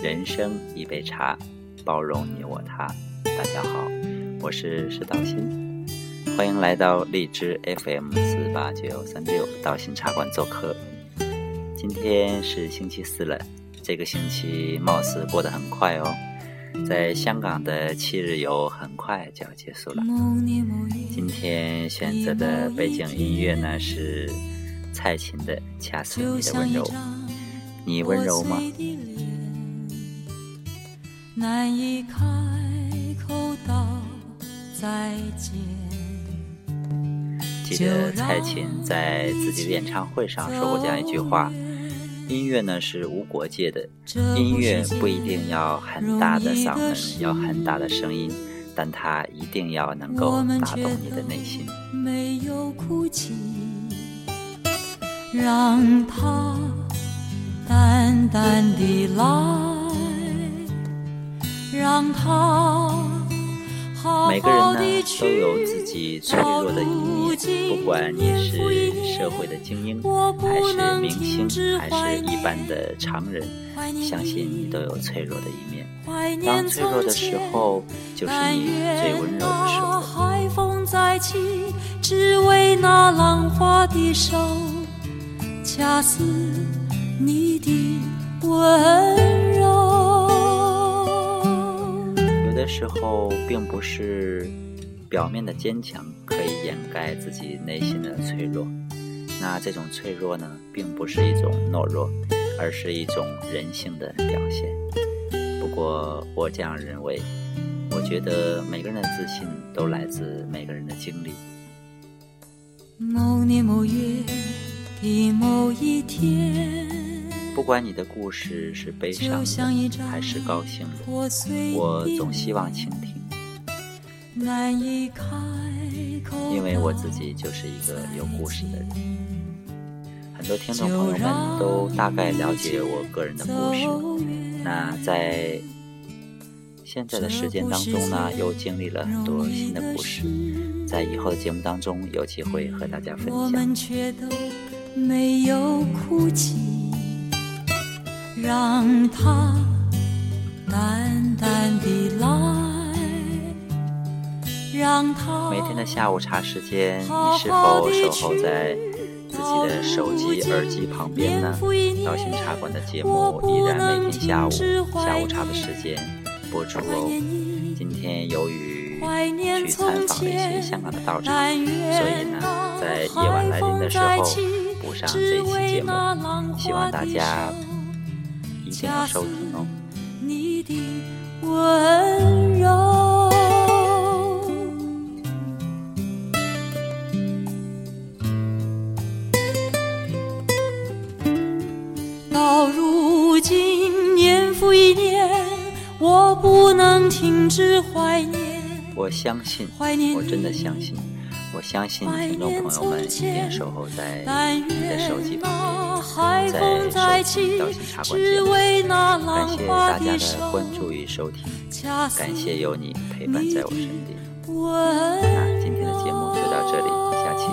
人生一杯茶，包容你我他。大家好，我是石道新，欢迎来到荔枝 FM 四八九三六道心茶馆做客。今天是星期四了，这个星期貌似过得很快哦。在香港的七日游很快就要结束了。今天选择的背景音乐呢是蔡琴的《恰似你的温柔》，你温柔吗？难以开口道再见。记得蔡琴在自己的演唱会上说过这样一句话。音乐呢是无国界的，音乐不一定要很大的嗓门，要很大的声音，但它一定要能够打动你的内心。没有哭泣，让它淡淡的来，让它。每个人呢都有自己脆弱的一面，不管你是社会的精英，还是明星，还是一般的常人，相信你都有脆弱的一面。当脆弱的时候，就是你最温柔的时候。恰似你的温时候，并不是表面的坚强可以掩盖自己内心的脆弱。那这种脆弱呢，并不是一种懦弱，而是一种人性的表现。不过我这样认为，我觉得每个人的自信都来自每个人的经历。某年某月的某一天。不管你的故事是悲伤的还是高兴的，我总希望倾听，因为我自己就是一个有故事的人。很多听众朋友们都大概了解我个人的故事。那在现在的时间当中呢，又经历了很多新的故事，在以后的节目当中有机会和大家分享。让它淡淡的来，让它。每天的下午茶时间，你是否守候在自己的手机耳机旁边呢？道心茶馆的节目依然每天下午下午茶的时间播出哦。今天由于去参访了一些香港的道场，所以呢，在夜晚来临的时候补上这一期节目，希望大家。一定要收听哦。你的温柔，到如今年复一年，我不能停止怀念。我相信，我真的相信。我相信听众朋友们一定守候在你的手机在收听《道心茶馆》节目。感谢大家的关注与收听，感谢有你陪伴在我身边。那今天的节目就到这里。下期